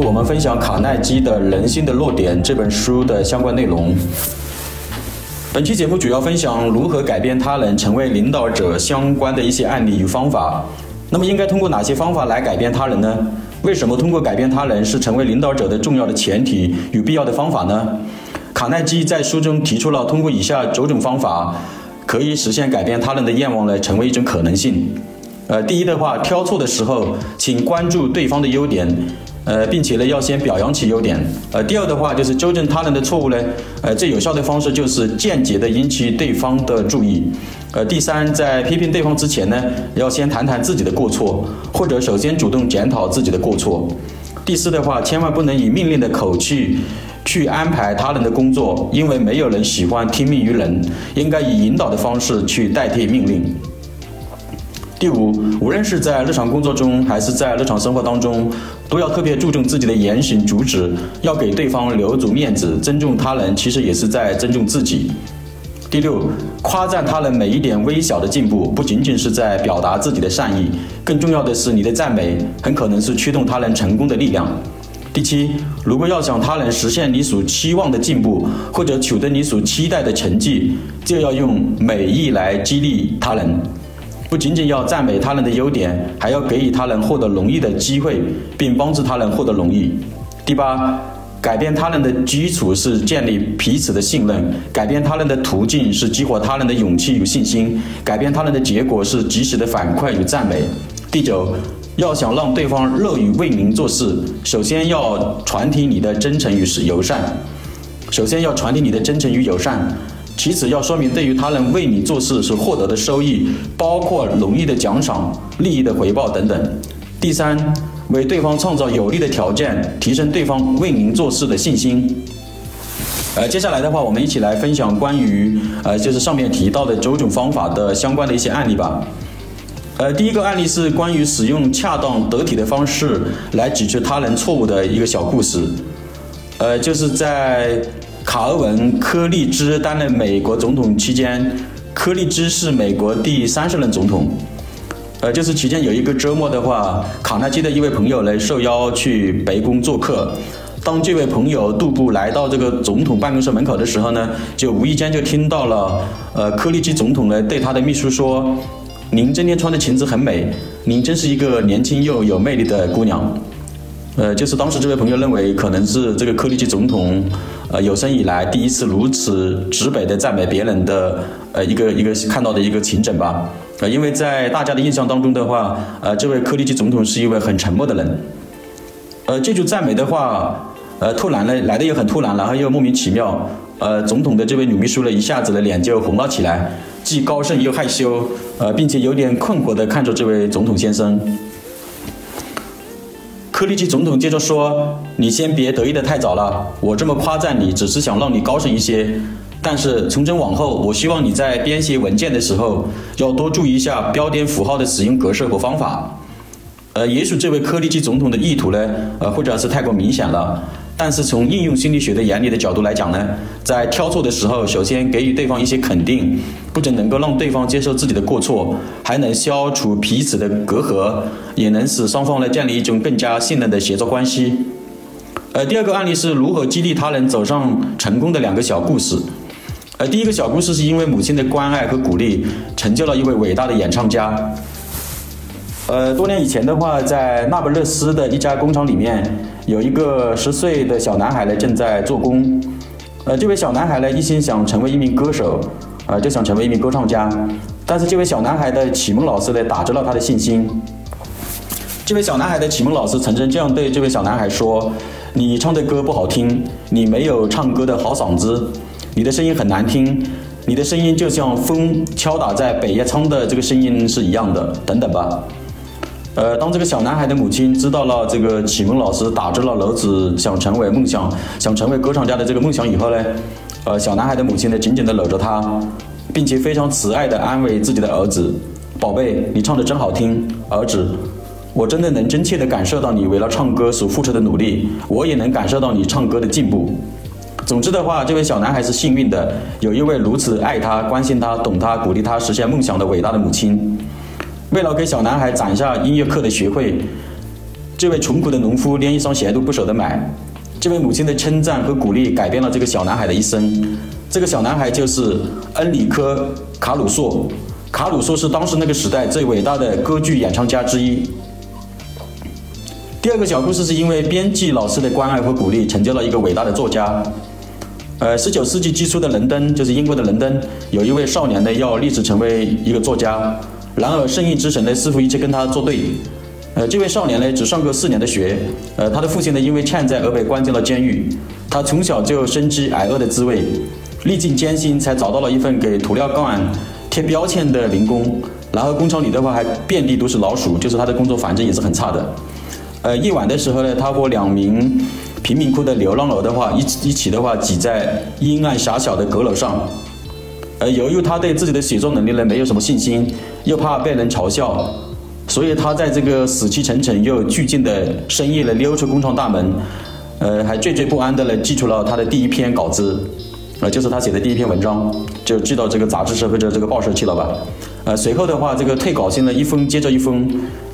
我们分享卡耐基的《人性的弱点》这本书的相关内容。本期节目主要分享如何改变他人成为领导者相关的一些案例与方法。那么，应该通过哪些方法来改变他人呢？为什么通过改变他人是成为领导者的重要的前提与必要的方法呢？卡耐基在书中提出了通过以下九种方法，可以实现改变他人的愿望来成为一种可能性。呃，第一的话，挑错的时候，请关注对方的优点，呃，并且呢，要先表扬其优点。呃，第二的话，就是纠正他人的错误呢，呃，最有效的方式就是间接的引起对方的注意。呃，第三，在批评对方之前呢，要先谈谈自己的过错，或者首先主动检讨自己的过错。第四的话，千万不能以命令的口气去安排他人的工作，因为没有人喜欢听命于人，应该以引导的方式去代替命令。第五，无论是在日常工作中还是在日常生活当中，都要特别注重自己的言行举止，要给对方留足面子，尊重他人，其实也是在尊重自己。第六，夸赞他人每一点微小的进步，不仅仅是在表达自己的善意，更重要的是，你的赞美很可能是驱动他人成功的力量。第七，如果要想他人实现你所期望的进步，或者取得你所期待的成绩，就要用美意来激励他人。不仅仅要赞美他人的优点，还要给予他人获得荣誉的机会，并帮助他人获得荣誉。第八，改变他人的基础是建立彼此的信任；改变他人的途径是激活他人的勇气与信心；改变他人的结果是及时的反馈与赞美。第九，要想让对方乐于为您做事，首先要传递你的真诚与友善。首先要传递你的真诚与友善。其次，要说明对于他人为你做事所获得的收益，包括荣誉的奖赏、利益的回报等等。第三，为对方创造有利的条件，提升对方为您做事的信心。呃，接下来的话，我们一起来分享关于呃，就是上面提到的九种方法的相关的一些案例吧。呃，第一个案例是关于使用恰当得体的方式来指出他人错误的一个小故事。呃，就是在。卡尔文·柯立芝担任美国总统期间，柯立芝是美国第三十任总统。呃，就是期间有一个周末的话，卡耐基的一位朋友呢受邀去白宫做客。当这位朋友杜布来到这个总统办公室门口的时候呢，就无意间就听到了，呃，柯立芝总统呢对他的秘书说：“您今天穿的裙子很美，您真是一个年轻又有魅力的姑娘。”呃，就是当时这位朋友认为可能是这个柯立基总统。呃，有生以来第一次如此直白的赞美别人的，呃，一个一个看到的一个情景吧。呃，因为在大家的印象当中的话，呃，这位柯立基总统是一位很沉默的人。呃，这句赞美的话，呃，突然呢来的又很突然，然后又莫名其妙。呃，总统的这位女秘书呢，一下子的脸就红了起来，既高兴又害羞，呃，并且有点困惑的看着这位总统先生。柯立奇总统接着说：“你先别得意的太早了，我这么夸赞你，只是想让你高兴一些。但是从今往后，我希望你在编写文件的时候，要多注意一下标点符号的使用格式和方法。呃，也许这位柯立奇总统的意图呢，呃，或者是太过明显了。”但是从应用心理学的原理的角度来讲呢，在挑错的时候，首先给予对方一些肯定，不仅能够让对方接受自己的过错，还能消除彼此的隔阂，也能使双方呢建立一种更加信任的协作关系。呃，第二个案例是如何激励他人走上成功的两个小故事。呃，第一个小故事是因为母亲的关爱和鼓励，成就了一位伟大的演唱家。呃，多年以前的话，在那不勒斯的一家工厂里面，有一个十岁的小男孩呢，正在做工。呃，这位小男孩呢，一心想成为一名歌手，呃，就想成为一名歌唱家。但是这位小男孩的启蒙老师呢，打折了他的信心。这位小男孩的启蒙老师曾经这样对这位小男孩说：“你唱的歌不好听，你没有唱歌的好嗓子，你的声音很难听，你的声音就像风敲打在北叶仓的这个声音是一样的，等等吧。”呃，当这个小男孩的母亲知道了这个启蒙老师打着了儿子想成为梦想、想成为歌唱家的这个梦想以后呢，呃，小男孩的母亲呢紧紧地搂着他，并且非常慈爱地安慰自己的儿子：“宝贝，你唱的真好听，儿子，我真的能真切地感受到你为了唱歌所付出的努力，我也能感受到你唱歌的进步。总之的话，这位小男孩是幸运的，有一位如此爱他、关心他、懂他、鼓励他实现梦想的伟大的母亲。”为了给小男孩攒下音乐课的学费，这位穷苦的农夫连一双鞋都不舍得买。这位母亲的称赞和鼓励改变了这个小男孩的一生。这个小男孩就是恩里科·卡鲁索。卡鲁索是当时那个时代最伟大的歌剧演唱家之一。第二个小故事是因为编辑老师的关爱和鼓励，成就了一个伟大的作家。呃，十九世纪基初的伦敦，就是英国的伦敦，有一位少年呢要立志成为一个作家。然而，圣意之神呢似乎一直跟他作对。呃，这位少年呢只上过四年的学。呃，他的父亲呢因为欠债而被关进了监狱。他从小就深知挨饿的滋味，历尽艰辛才找到了一份给涂料罐贴标签的零工。然后工厂里的话还遍地都是老鼠，就是他的工作环境也是很差的。呃，夜晚的时候呢，他和两名贫民窟的流浪儿的话一一起的话挤在阴暗狭小的阁楼上。呃，由于他对自己的写作能力呢没有什么信心，又怕被人嘲笑，所以他在这个死气沉沉又寂静的深夜呢溜出工厂大门，呃，还惴惴不安的呢寄出了他的第一篇稿子，呃，就是他写的第一篇文章，就寄到这个杂志社或者这个报社去了吧。呃，随后的话，这个退稿信呢一封接着一封，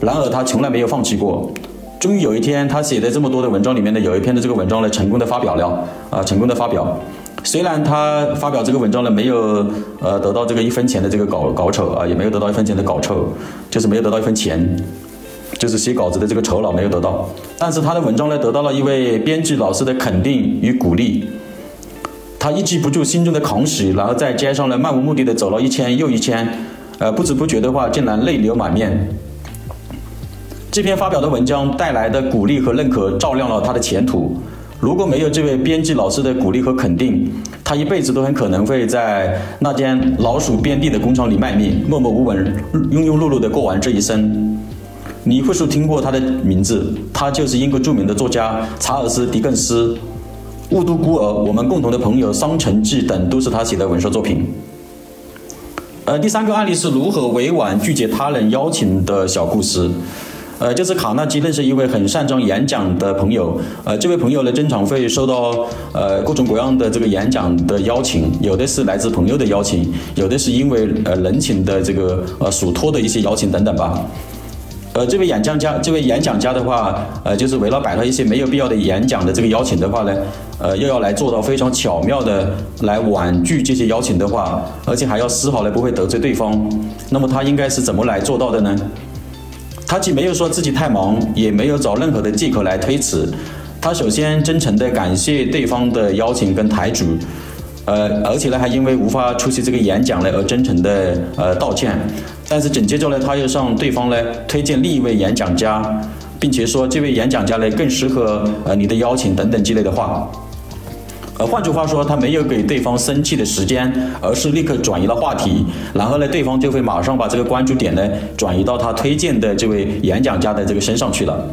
然而他从来没有放弃过。终于有一天，他写的这么多的文章里面呢，有一篇的这个文章呢，成功的发表了啊，成功的发表。虽然他发表这个文章呢，没有呃得到这个一分钱的这个稿稿酬啊，也没有得到一分钱的稿酬，就是没有得到一分钱，就是写稿子的这个酬劳没有得到。但是他的文章呢，得到了一位编辑老师的肯定与鼓励。他抑制不住心中的狂喜，然后在街上呢，漫无目的的走了一圈又一圈，呃，不知不觉的话，竟然泪流满面。这篇发表的文章带来的鼓励和认可，照亮了他的前途。如果没有这位编辑老师的鼓励和肯定，他一辈子都很可能会在那间老鼠遍地的工厂里卖命，默默无闻、庸庸碌碌地过完这一生。你或许听过他的名字，他就是英国著名的作家查尔斯·狄更斯，《雾都孤儿》、我们共同的朋友《双城记》等都是他写的文学作品。呃，第三个案例是如何委婉拒绝他人邀请的小故事。呃，就是卡纳基认识一位很擅长演讲的朋友，呃，这位朋友呢，经常会收到呃各种各样的这个演讲的邀请，有的是来自朋友的邀请，有的是因为呃人情的这个呃属托的一些邀请等等吧。呃，这位演讲家，这位演讲家的话，呃，就是为了摆脱一些没有必要的演讲的这个邀请的话呢，呃，又要来做到非常巧妙的来婉拒这些邀请的话，而且还要丝毫的不会得罪对方，那么他应该是怎么来做到的呢？他既没有说自己太忙，也没有找任何的借口来推辞。他首先真诚地感谢对方的邀请跟台主，呃，而且呢还因为无法出席这个演讲呢而真诚的呃道歉。但是紧接着呢，他又向对方呢推荐另一位演讲家，并且说这位演讲家呢更适合呃你的邀请等等之类的话。呃，换句话说，他没有给对方生气的时间，而是立刻转移了话题，然后呢，对方就会马上把这个关注点呢转移到他推荐的这位演讲家的这个身上去了。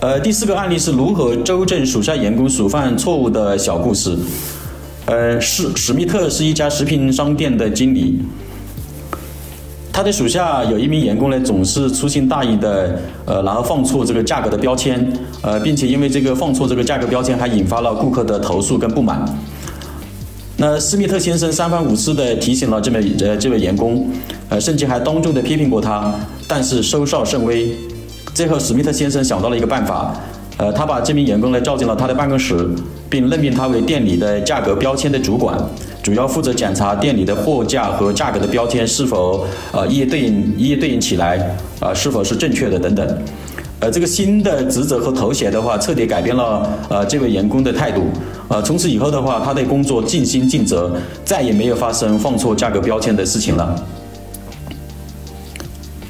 呃，第四个案例是如何纠正属下员工所犯错误的小故事。呃，史史密特是一家食品商店的经理。他的属下有一名员工呢，总是粗心大意的，呃，然后放错这个价格的标签，呃，并且因为这个放错这个价格标签，还引发了顾客的投诉跟不满。那斯密特先生三番五次的提醒了这位呃这位员工，呃，甚至还当众的批评过他，但是收效甚微。最后，史密特先生想到了一个办法，呃，他把这名员工呢叫进了他的办公室，并任命他为店里的价格标签的主管。主要负责检查店里的货架和价格的标签是否呃一一对应一一对应起来啊是否是正确的等等，呃这个新的职责和头衔的话彻底改变了呃这位员工的态度，呃从此以后的话他对工作尽心尽责，再也没有发生放错价格标签的事情了。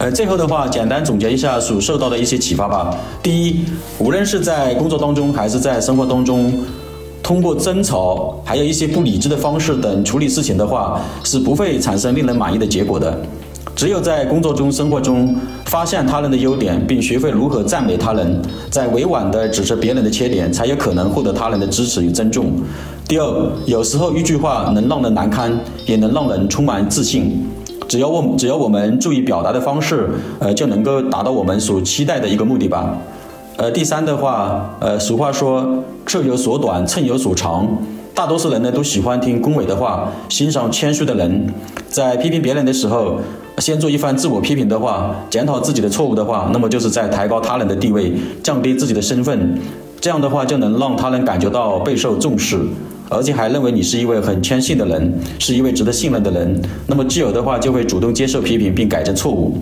呃最后的话简单总结一下所受到的一些启发吧。第一，无论是在工作当中还是在生活当中。通过争吵，还有一些不理智的方式等处理事情的话，是不会产生令人满意的结果的。只有在工作中、生活中发现他人的优点，并学会如何赞美他人，在委婉地指责别人的缺点，才有可能获得他人的支持与尊重。第二，有时候一句话能让人难堪，也能让人充满自信。只要我只要我们注意表达的方式，呃，就能够达到我们所期待的一个目的吧。呃，第三的话，呃，俗话说“尺有所短，寸有所长”。大多数人呢都喜欢听恭维的话，欣赏谦虚的人。在批评别人的时候，先做一番自我批评的话，检讨自己的错误的话，那么就是在抬高他人的地位，降低自己的身份。这样的话就能让他人感觉到备受重视，而且还认为你是一位很谦逊的人，是一位值得信任的人。那么基友的话就会主动接受批评并改正错误。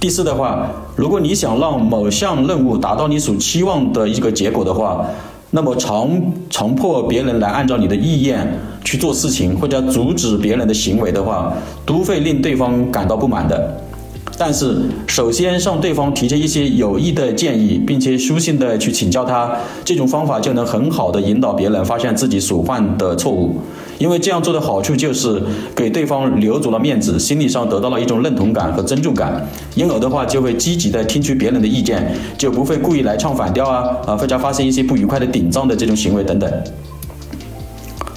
第四的话，如果你想让某项任务达到你所期望的一个结果的话，那么强强迫别人来按照你的意愿去做事情，或者阻止别人的行为的话，都会令对方感到不满的。但是，首先向对方提出一些有益的建议，并且书信的去请教他，这种方法就能很好的引导别人发现自己所犯的错误。因为这样做的好处就是给对方留足了面子，心理上得到了一种认同感和尊重感，因而的话就会积极的听取别人的意见，就不会故意来唱反调啊啊，或者发生一些不愉快的顶撞的这种行为等等。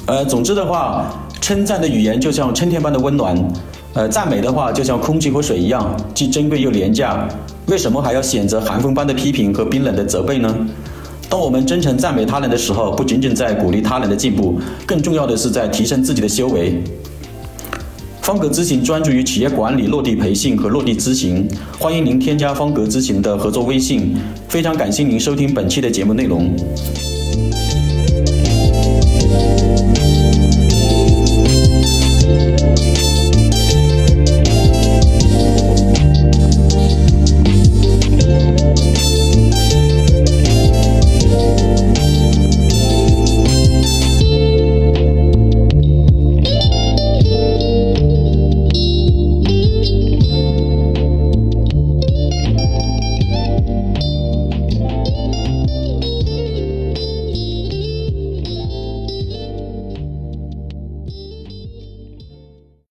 呃，总之的话，称赞的语言就像春天般的温暖。呃，赞美的话就像空气和水一样，既珍贵又廉价。为什么还要选择寒风般的批评和冰冷的责备呢？当我们真诚赞美他人的时候，不仅仅在鼓励他人的进步，更重要的是在提升自己的修为。方格咨询专注于企业管理落地培训和落地咨询，欢迎您添加方格咨询的合作微信。非常感谢您收听本期的节目内容。